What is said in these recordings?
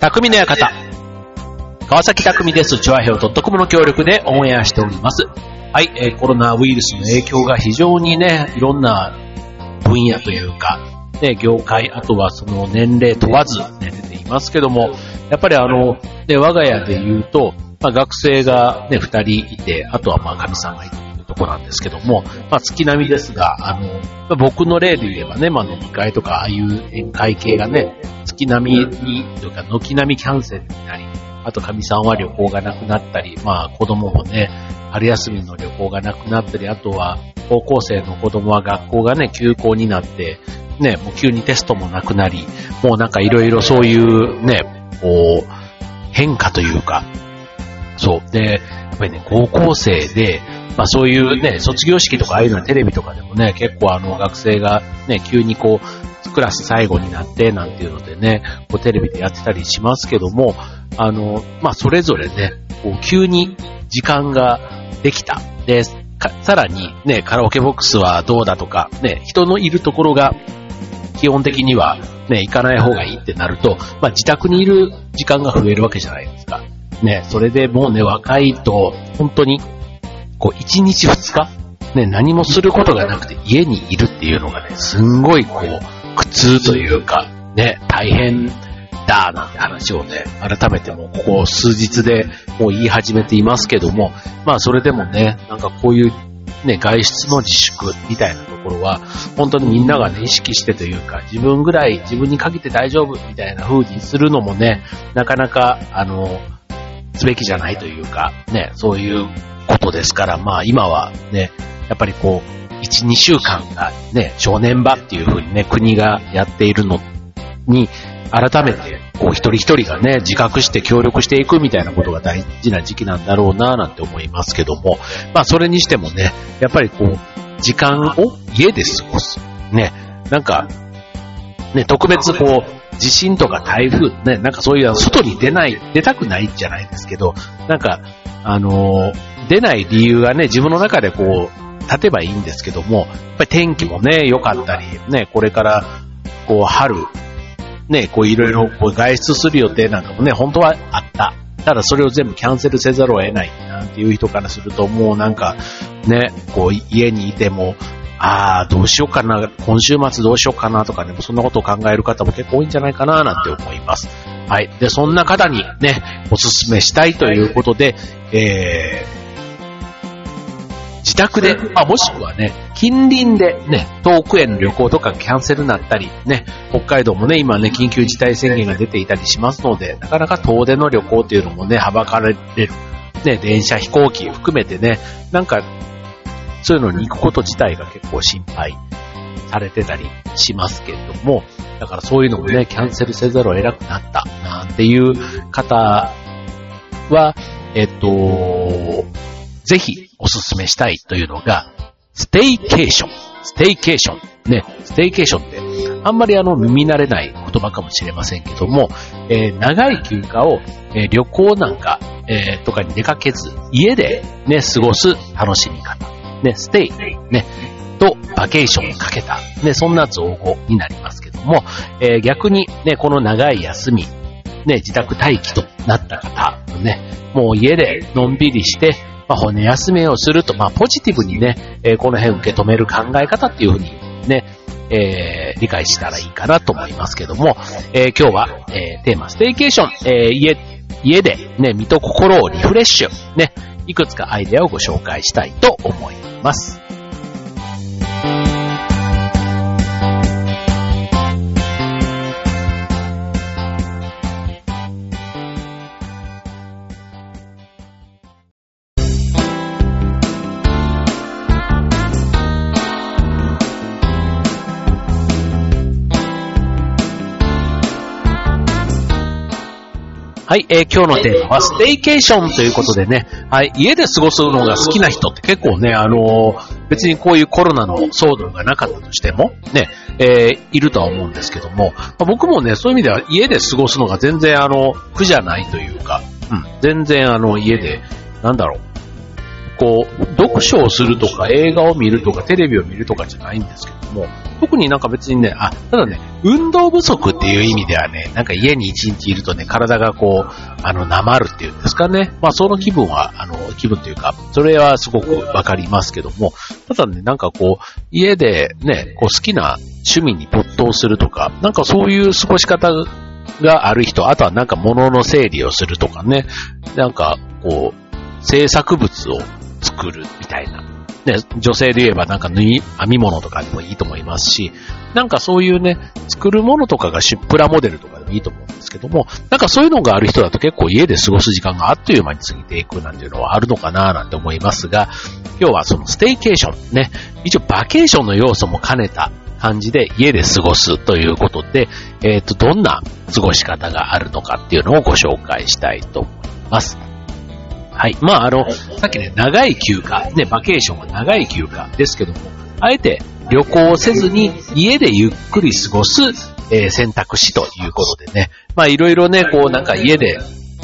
匠の館。川崎匠です。チュアヘオ .com の協力でオンエアしております。はい、えーコロナウイルスの影響が非常にね、いろんな分野というか、ね、業界、あとはその年齢問わず、ね、出ていますけども、やっぱりあの、ね、我が家で言うと、まあ、学生がね、二人いて、あとはまあ、神さんがいるというところなんですけども、まあ、月並みですが、あの、僕の例で言えばね、まあ、飲み会とか、ああいう宴会系がね、月並みに、というか、軒並みキャンセルになり、あと、神さんは旅行がなくなったり、まあ、子供もね、春休みの旅行がなくなったり、あとは、高校生の子供は学校がね、休校になって、ね、もう急にテストもなくなり、もうなんかいろいろそういうね、こう、変化というか、そう。で、やっぱりね、高校生で、まあそういうね、卒業式とかああいうのはテレビとかでもね、結構あの学生がね、急にこう、クラス最後になってなんていうのでね、こうテレビでやってたりしますけども、あの、まあそれぞれね、こう急に時間ができた。で、さらにね、カラオケボックスはどうだとか、ね、人のいるところが基本的にはね、行かない方がいいってなると、まあ自宅にいる時間が増えるわけじゃないですか。ね、それでもうね、若いと、本当に、こう、1日2日、ね、何もすることがなくて家にいるっていうのがね、すんごいこう、苦痛というか、ね、大変だ、なんて話をね、改めてもうここ数日でもう言い始めていますけども、まあそれでもね、なんかこういうね、外出の自粛みたいなところは、本当にみんながね、意識してというか、自分ぐらい自分に限って大丈夫みたいな風にするのもね、なかなか、あの、すべきじゃないというか、ね、そういうことですから、まあ今はね、やっぱりこう、1、2週間がね、正念場っていう風にね、国がやっているのに、改めて、こう一人一人がね、自覚して協力していくみたいなことが大事な時期なんだろうななんて思いますけども、まあそれにしてもね、やっぱりこう、時間を家で過ごす。ね、なんか、ね、特別こう、地震とか台風、ね、なんかそういう外に出ない、出たくないじゃないですけど、なんか、あのー出ない理由がね、自分の中でこう、立てばいいんですけども、やっぱり天気もね、良かったり、ね、これから、こう、春、ね、こういろいろこう外出する予定なんかもね、本当はあった。ただそれを全部キャンセルせざるを得ないなんていう人からすると、もうなんか、ね、こう家にいても、ああ、どうしようかな、今週末どうしようかなとかね、そんなことを考える方も結構多いんじゃないかななんて思います。はい。で、そんな方にね、おすすめしたいということで、えー、自宅で、まあ、もしくはね、近隣でね、遠くへの旅行とかキャンセルになったり、ね、北海道もね、今ね、緊急事態宣言が出ていたりしますので、なかなか遠出の旅行っていうのもね、はばかれる。ね、電車、飛行機含めてね、なんか、そういうのに行くこと自体が結構心配されてたりしますけれども、だからそういうのもね、キャンセルせざるを得なくなった、なんていう方は、えっと、ぜひおすすめしたいというのが、ステイケーション。ステイケーション。ね、ステイケーションって、あんまりあの耳慣れない言葉かもしれませんけども、えー長い休暇を、えー旅行なんか、えーとかに出かけず、家でね、過ごす楽しみ方。ね、ステイ。ね、と、バケーションをかけた、ね、そんな造語になりますけども、えー逆にね、この長い休み、ね、自宅待機となった方、ね、もう家でのんびりして、まあ、骨休めをすると、まあ、ポジティブにね、えーこの辺受け止める考え方っていうふうにね、えー理解したらいいかなと思いますけども、えー今日は、えーテーマ、ステイケーション、え家、家でね、身と心をリフレッシュ、ね、いくつかアイデアをご紹介したいと思います。はい、えー今日のテーマはステイケーションということでね、はい、家で過ごすのが好きな人って結構ね、あのー別にこういうコロナの騒動がなかったとしても、ね、えーいるとは思うんですけども、まあ僕もね、そういう意味では家で過ごすのが全然あの、苦じゃないというか、うん、全然あの、家で、なんだろう、こう、読書をするとか映画を見るとかテレビを見るとかじゃないんですけども、特になんか別にね、あ、ただね、運動不足っていう意味ではね、なんか家に一日いるとね、体がこう、あの、なまるっていうんですかね。まあ、その気分は、あの、気分というか、それはすごくわかりますけども、ただね、なんかこう、家でね、こう好きな趣味に没頭するとか、なんかそういう過ごし方がある人、あとはなんか物の整理をするとかね、なんかこう、制作物を作るみたいな。ね、女性で言えばなんか縫い、編み物とかでもいいと思いますし、なんかそういうね、作るものとかがシュップラモデルとかでもいいと思うんですけども、なんかそういうのがある人だと結構家で過ごす時間があっという間に過ぎていくなんていうのはあるのかななんて思いますが、今日はそのステイケーションね、一応バケーションの要素も兼ねた感じで家で過ごすということで、えっ、ー、と、どんな過ごし方があるのかっていうのをご紹介したいと思います。はい。まあ、あの、さっきね、長い休暇、ね、バケーションは長い休暇ですけども、あえて旅行をせずに家でゆっくり過ごす、えー、選択肢ということでね、まあ、いろいろね、こう、なんか家で、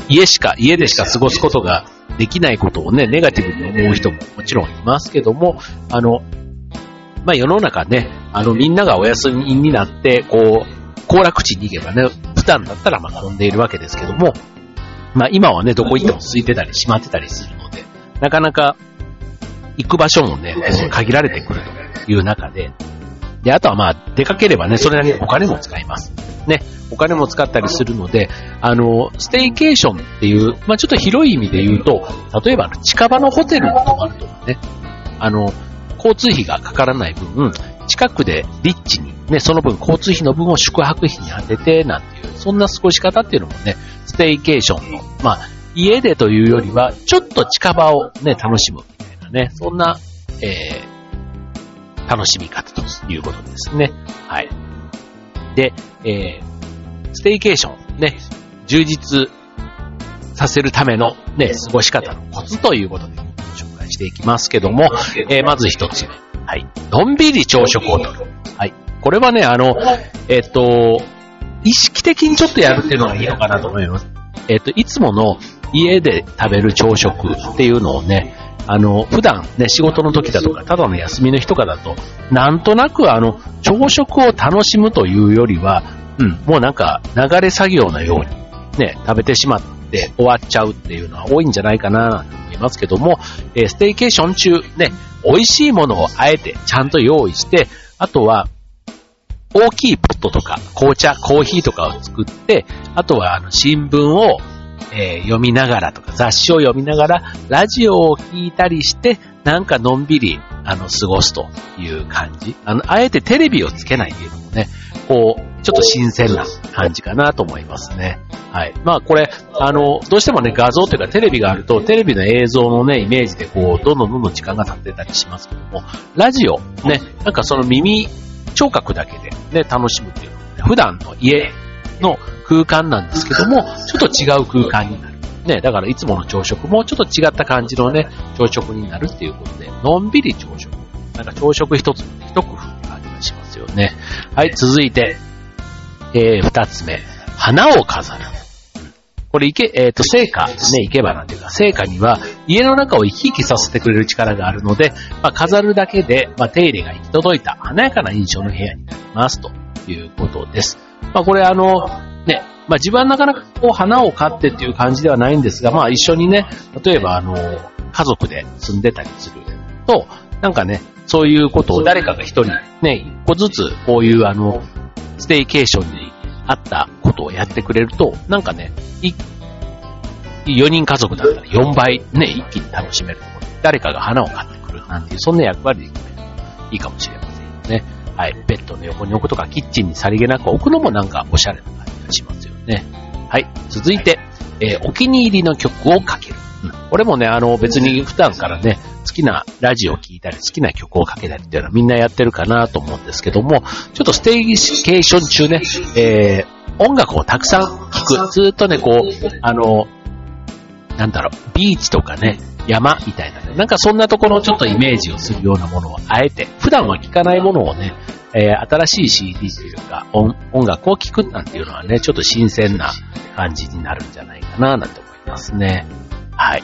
家しか、家でしか過ごすことができないことをね、ネガティブに思う人ももちろんいますけども、あの、まあ、世の中ね、あの、みんながお休みになって、こう、行楽地に行けばね、普段だったらまあ混んでいるわけですけども、まあ今はね、どこ行っても空いてたり閉まってたりするので、なかなか行く場所もね、限られてくるという中で、で、あとはまあ出かければね、それなりにお金も使います。ね、お金も使ったりするので、あの、ステイケーションっていう、まあちょっと広い意味で言うと、例えば近場のホテルに泊まるとかね、あの、交通費がかからない分、近くでリッチに、ね、その分交通費の分を宿泊費に当てて、なんていう、そんな過ごし方っていうのもね、ステイケーションの、まあ、家でというよりは、ちょっと近場をね、楽しむみたいなね、そんな、えー、楽しみ方ということですね。はい。で、えー、ステイケーション、ね、充実させるためのね、過ごし方のコツということで紹介、していきますけども、えー、まず一つ目。はい。のんびり朝食をとる。はい。これはね、あの、えっ、と、意識的にちょっとやるっていうのがいいのかなと思います。えっ、と、いつもの家で食べる朝食っていうのをね、あの、普段ね、仕事の時だとか、ただの休みの日とかだと、なんとなくあの、朝食を楽しむというよりは、うん、もうなんか流れ作業のようにね、食べてしまって終わっちゃうっていうのは多いんじゃないかなと思いますけども、えー、ステイケーション中ね、美味しいものをあえてちゃんと用意して、あとは、大きいポットとか、紅茶、コーヒーとかを作って、あとはあの新聞を、えー、読みながらとか、雑誌を読みながら、ラジオを聞いたりして、なんかのんびり、あの、過ごすという感じ。あの、あえてテレビをつけないっていうのもね、こう、ちょっと新鮮な感じかなと思いますね。はい。まあこれ、あの、どうしてもね、画像というかテレビがあると、テレビの映像のね、イメージでこう、どんどんどんどん時間が経ってたりしますけども、ラジオ、ね、なんかその耳、聴覚だけでね、楽しむっていう普段の家の空間なんですけども、ちょっと違う空間になる。ね、だからいつもの朝食もちょっと違った感じのね、朝食になるっていうことで、のんびり朝食。なんか朝食一つ、一工夫って感じがしますよね。はい、続いて、えー、二つ目。花を飾る。これ、いけ、えっ、ー、と、聖火、ね、いけばなんていうか、聖火には家の中を生き生きさせてくれる力があるので、まあ、飾るだけで、まあ、手入れが行き届いた華やかな印象の部屋になりますということです。まあ、これあの、ね、まあ、自分はなかなかこう花を飼ってっていう感じではないんですが、まあ、一緒にね、例えばあの、家族で住んでたりすると、なんかね、そういうことを誰かが一人、ね、一個ずつこういうあの、ステイケーションにあったことをやってくれると、なんかね、4人家族だったら4倍ね、一気に楽しめると思う。誰かが花を買ってくるなんていう、そんな役割で決めるといいかもしれませんよね。はい。ベッドの横に置くとか、キッチンにさりげなく置くのもなんかおしゃれな感じがしますよね。はい。続いて、えー、お気に入りの曲をかける。うん。これもね、あの、別に普段からね、好きなラジオを聴いたり、好きな曲をかけたりっていうのはみんなやってるかなと思うんですけども、ちょっとステーケーション中ね、えー、音楽をたくさん聴く。ずっとね、こう、あの、なんだろう、ビーチとかね、山みたいなね、なんかそんなところをちょっとイメージをするようなものをあえて、普段は聴かないものをね、えー、新しい CD というか音、音楽を聴くなんていうのはね、ちょっと新鮮な感じになるんじゃないかな、なんて思いますね。はい。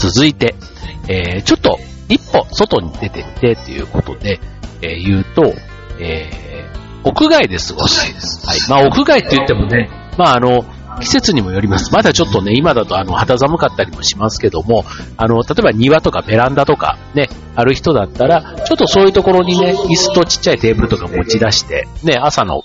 続いて、えー、ちょっと一歩外に出てっていうことで、えー、言うと、えー、屋外で過ごす。はい。まあ、屋外って言ってもね、まあ、あの、季節にもよります。まだちょっとね、今だとあの肌寒かったりもしますけども、あの、例えば庭とかベランダとかね、ある人だったら、ちょっとそういうところにね、椅子とちっちゃいテーブルとか持ち出して、ね、朝の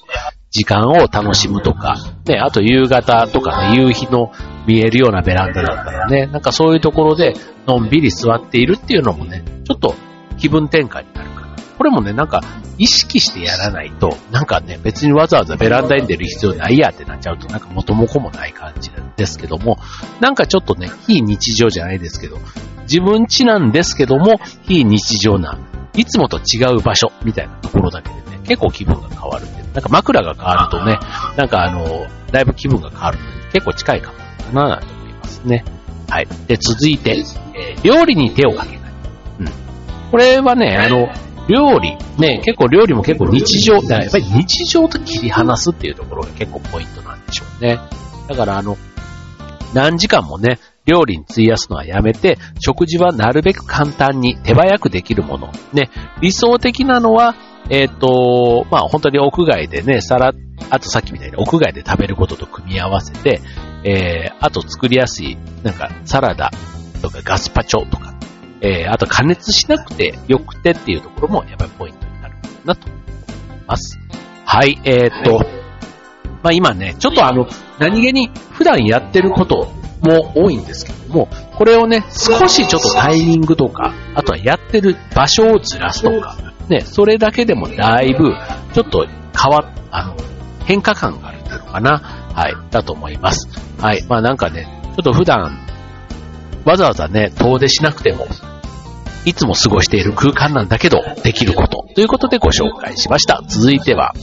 時間を楽しむとか、ね、あと夕方とかね、夕日の見えるようなベランダだったらね、なんかそういうところでのんびり座っているっていうのもね、ちょっと気分転換になるかな。これもね、なんか意識してやらないと、なんかね、別にわざわざベランダに出る必要ないやってなっちゃうと、なんか元も子もない感じなんですけども、なんかちょっとね、非日常じゃないですけど、自分家なんですけども、非日常な、いつもと違う場所みたいなところだけでね、結構気分が変わるってなんか枕が変わるとね、なんかあの、だいぶ気分が変わる、結構近いかもかなと思いますね。はい。で、続いて、えー、料理に手をかけない。うん。これはね、あの、料理、ね、結構料理も結構日常、だやっぱり日常と切り離すっていうところが結構ポイントなんでしょうね。だからあの、何時間もね、料理に費やすのはやめて、食事はなるべく簡単に手早くできるもの。ね、理想的なのは、えっ、ー、と、まあ本当に屋外でね、さら、あとさっきみたいに屋外で食べることと組み合わせて、えー、あと作りやすい、なんかサラダとかガスパチョとか、えー、あと加熱しなくてよくてっていうところもやっぱりポイントになるかなと思います。はい、えー、っと、まあ今ね、ちょっとあの、何気に普段やってることも多いんですけども、これをね、少しちょっとタイミングとか、あとはやってる場所をずらすとか、ね、それだけでもだいぶ、ちょっと変わっ、あの、変化感があるっていうのかな。はい、だと思います。はい、まあなんかね、ちょっと普段、わざわざね、遠出しなくても、いつも過ごしている空間なんだけど、できること。ということでご紹介しました。続いては、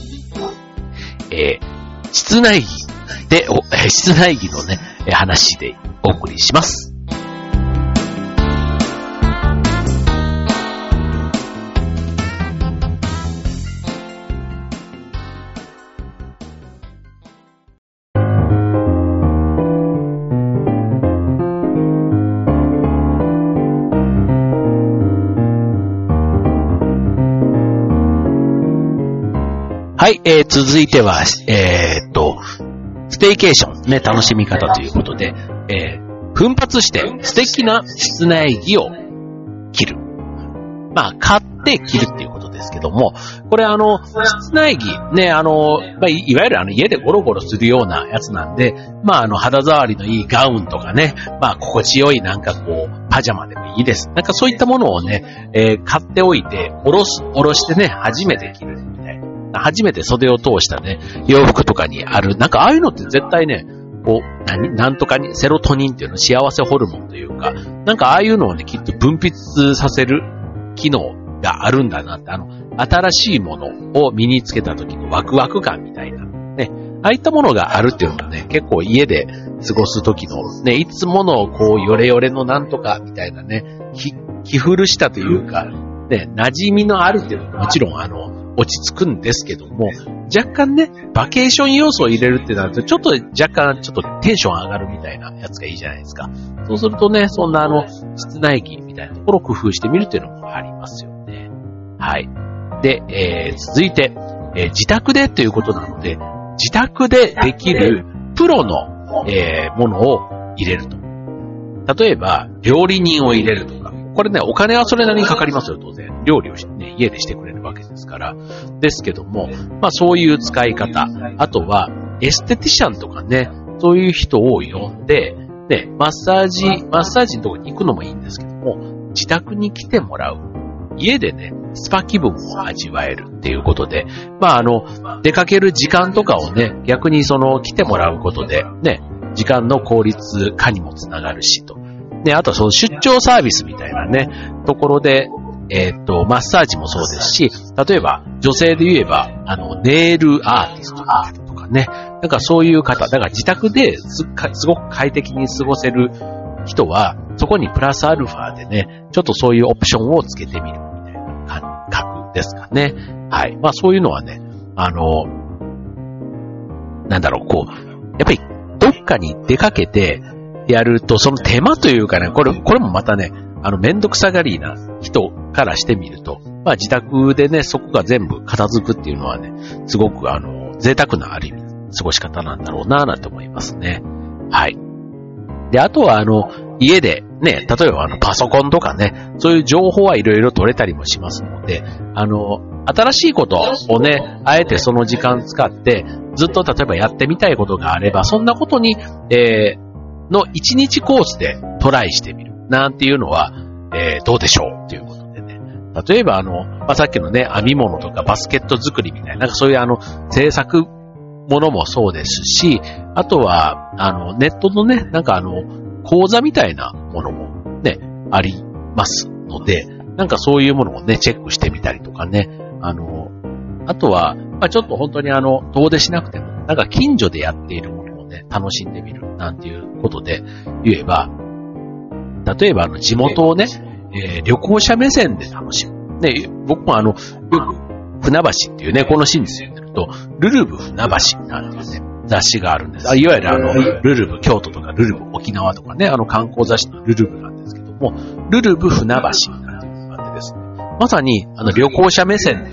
えー、室内着で、室内着のね、話でお送りします。はい、えー、続いては、えー、っと、ステイケーション、ね、楽しみ方ということで、えー、奮発して素敵な室内着を着る。まあ、買って着るっていうことですけども、これあの、室内着、ね、あの、まあ、いわゆるあの家でゴロゴロするようなやつなんで、まああの肌触りのいいガウンとかね、まあ心地よいなんかこう、パジャマでもいいです。なんかそういったものをね、えー、買っておいて、おろす、おろしてね、初めて着るみたい。初めて袖を通したね、洋服とかにある、なんかああいうのって絶対ね、こう、何？なんとかに、セロトニンっていうの幸せホルモンというか、なんかああいうのをね、きっと分泌させる機能があるんだなって、あの、新しいものを身につけた時のワクワク感みたいな、ね、ああいったものがあるっていうのがね、結構家で過ごす時の、ね、いつものこう、ヨレヨレのなんとかみたいなね、気、気古したというか、ね、馴染みのあるっていうのはもちろんあの、落ち着くんですけども、若干ね、バケーション要素を入れるってなると、ちょっと若干ちょっとテンション上がるみたいなやつがいいじゃないですか。そうするとね、そんなあの、室内着みたいなところを工夫してみるっていうのもありますよね。はい。で、えー、続いて、えー、自宅でということなので、自宅でできるプロの、えー、ものを入れると。例えば、料理人を入れるとか。これね、お金はそれなりにかかりますよ、当然。料理をね、家でしてくれるわけですから。ですけども、まあそういう使い方。あとは、エステティシャンとかね、そういう人を呼んで、ね、マッサージ、マッサージのとこに行くのもいいんですけども、自宅に来てもらう。家でね、スパ気分を味わえるっていうことで、まああの、出かける時間とかをね、逆にその来てもらうことで、ね、時間の効率化にもつながるしと。ね、あとその出張サービスみたいなね、ところで、えっ、と、マッサージもそうですし、例えば、女性で言えば、あの、ネイルアーティストとかね、なんかそういう方、だから自宅ですすごく快適に過ごせる人は、そこにプラスアルファでね、ちょっとそういうオプションをつけてみるみたいな感覚ですかね。はい。まあそういうのはね、あの、なんだろう、こう、やっぱりどっかに出かけてやると、その手間というかね、これ、これもまたね、あの、めんどくさがりな人からしてみると、まあ自宅でね、そこが全部片付くっていうのはね、すごくあの、贅沢なある意味、過ごし方なんだろうなぁなんて思いますね。はい。で、あとはあの、家でね、例えばあの、パソコンとかね、そういう情報はいろいろ取れたりもしますので、あの、新しいことをね、あえてその時間使って、ずっと例えばやってみたいことがあれば、そんなことに、えー、の1日コースでトライしてみる。なんていうのは、えー、どうでしょうっていうことでね。例えばあの、まあ、さっきのね、編み物とかバスケット作りみたいな、なんかそういうあの、制作ものもそうですし、あとは、あの、ネットのね、なんかあの、講座みたいなものもね、ありますので、なんかそういうものをね、チェックしてみたりとかね、あの、あとは、まあ、ちょっと本当にあの、遠出しなくても、なんか近所でやっているものね、楽しんでみる、なんていうことで言えば、例えばあの、地元をね、えー、旅行者目線で楽しむ。ね、僕もあの、よく、船橋っていうね、このシーンに住んでると、ルルブ船橋なんていうね、雑誌があるんです。あい。わゆるあの、ルルブ京都とかルルブ沖縄とかね、あの観光雑誌のルルブなんですけども、ルルブ船橋なんていうのがあってです。ね、まさにあの旅行者目線で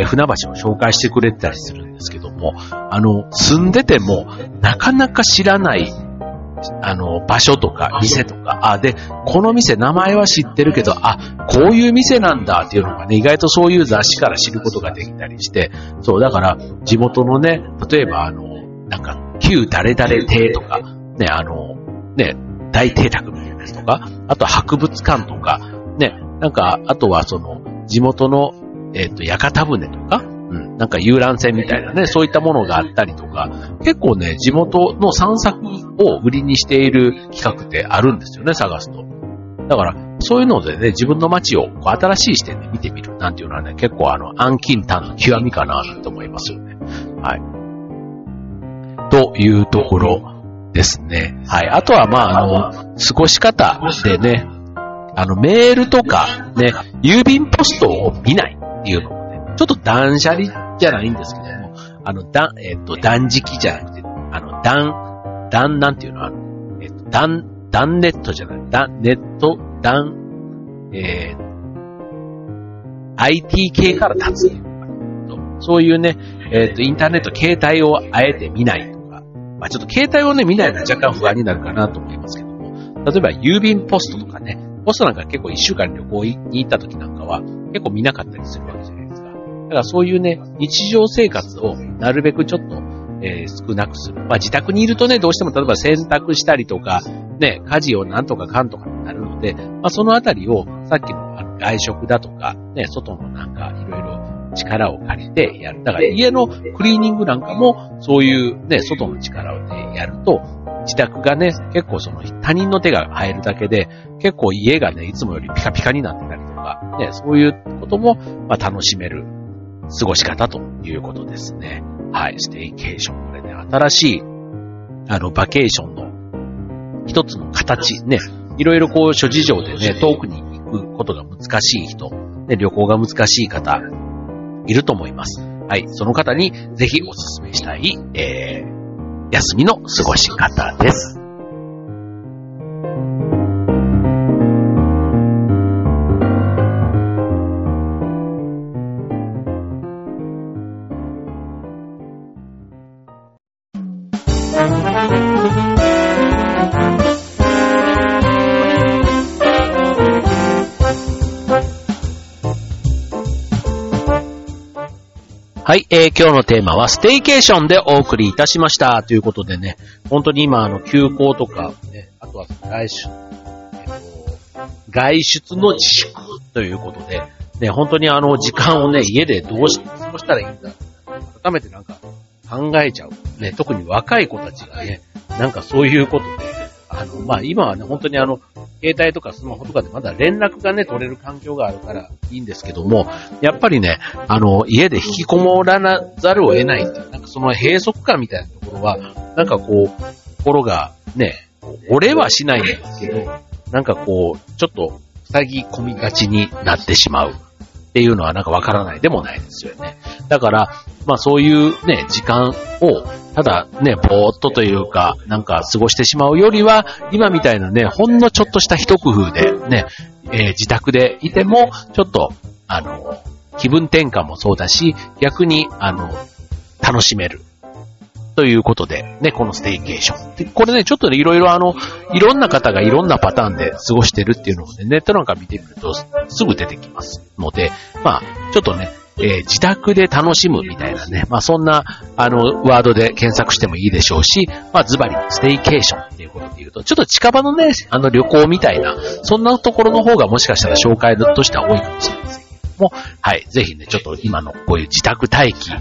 え船橋を紹介してくれたりするんですけども、あの、住んでても、なかなか知らない、あの、場所とか、店とか、あ、で、この店、名前は知ってるけど、あ、こういう店なんだっていうのがね、意外とそういう雑誌から知ることができたりして、そう、だから、地元のね、例えば、あの、なんか、旧誰々邸とか、ね、あの、ね、大邸宅みたいなやつとか、あと博物館とか、ね、なんか、あとはその、地元のえっ、ー、と、屋形船とか、うん、なんか遊覧船みたいなね、そういったものがあったりとか、結構ね、地元の散策を売りにしている企画ってあるんですよね、探すと。だから、そういうのでね、自分の街をこう新しい視点で見てみるなんていうのはね、結構あの、暗金炭の極みかなと思いますよね。はい。というところですね。はい。あとはまあ、あの、過ごし方でね、あの、メールとかね、郵便ポストを見ない。っていうのもね、ちょっと断捨離じゃないんですけども、あの、だ、えっ、と、断食じゃなくて、あの、断、断なんていうのは、えっ、と、断、断ネットじゃない、断、ネット、断、えー、IT 系から立つ。そういうね、えっ、と、インターネット、携帯をあえて見ないとか、まあちょっと携帯をね、見ないのは若干不安になるかなと思いますけども、例えば郵便ポストとかね、ポストなんか結構一週間旅行に行った時なんかは結構見なかったりするわけじゃないですか。だからそういうね、日常生活をなるべくちょっと、えー、少なくする。まあ自宅にいるとね、どうしても例えば洗濯したりとか、ね、家事をなんとかかんとかになるので、まあそのあたりをさっきの外食だとか、ね、外のなんかいろいろ力を借りてやる。だから家のクリーニングなんかもそういうね、外の力をね、やると、自宅がね、結構その他人の手が入るだけで、結構家がね、いつもよりピカピカになってたりとか、ね、そういうことも、まあ、楽しめる過ごし方ということですね。はい、ステイケーション。これね、新しい、あの、バケーションの一つの形、ね、いろいろこう諸事情でね、遠くに行くことが難しい人、ね、旅行が難しい方、いると思います。はい、その方にぜひお勧めしたい、えー、休みの過ごし方です。はい、えー、今日のテーマはステイケーションでお送りいたしました。ということでね、本当に今、あの、休校とか、ね、あとは外出、えっと、外出の自粛ということで、ね、本当にあの、時間をね、家でどうして過ごしたらいいんだ。改めてなんか考えちゃう。ね、特に若い子たちがね、なんかそういうことで、あの、まあ、今はね、本当にあの、携帯とかスマホとかでまだ連絡がね、取れる環境があるからいいんですけども、やっぱりね、あの、家で引きこもらなざるを得ないっていう、なんかその閉塞感みたいなところは、なんかこう、心がね、折れはしないんですけど、なんかこう、ちょっと塞ぎ込みがちになってしまうっていうのはなんかわからないでもないですよね。だから、まあそういうね、時間を、ただね、ぼーっとというか、なんか過ごしてしまうよりは、今みたいなね、ほんのちょっとした一工夫でね、えー自宅でいても、ちょっと、あの、気分転換もそうだし、逆に、あの、楽しめる。ということで、ね、このステイケーション。でこれね、ちょっとね、いろいろあの、いろんな方がいろんなパターンで過ごしてるっていうのをね、ネットなんか見てみると、すぐ出てきますので、まあ、ちょっとね、えー自宅で楽しむみたいなね、まあそんな、あの、ワードで検索してもいいでしょうし、まあズバリステイケーションっていうことで言うと、ちょっと近場のね、あの旅行みたいな、そんなところの方がもしかしたら紹介としては多いかもしれません。けども、はい、ぜひね、ちょっと今のこういう自宅待機を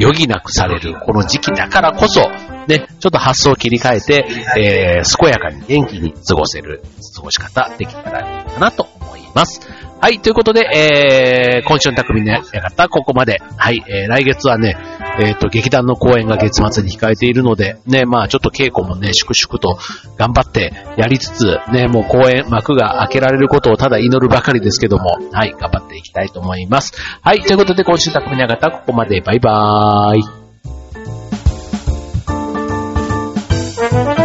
余儀なくされるこの時期だからこそ、ね、ちょっと発想を切り替えて、えー、健やかに元気に過ごせる過ごし方できたらいいかなと思います。はい、ということで、えー、今週の匠の館、ここまで。はい、えー、来月はね、えっ、と、劇団の公演が月末に控えているので、ね、まあちょっと稽古もね、粛々と頑張ってやりつつ、ね、もう公演幕が開けられることをただ祈るばかりですけども、はい、頑張っていきたいと思います。はい、ということで今週の匠の館、ここまで。バイバーイ。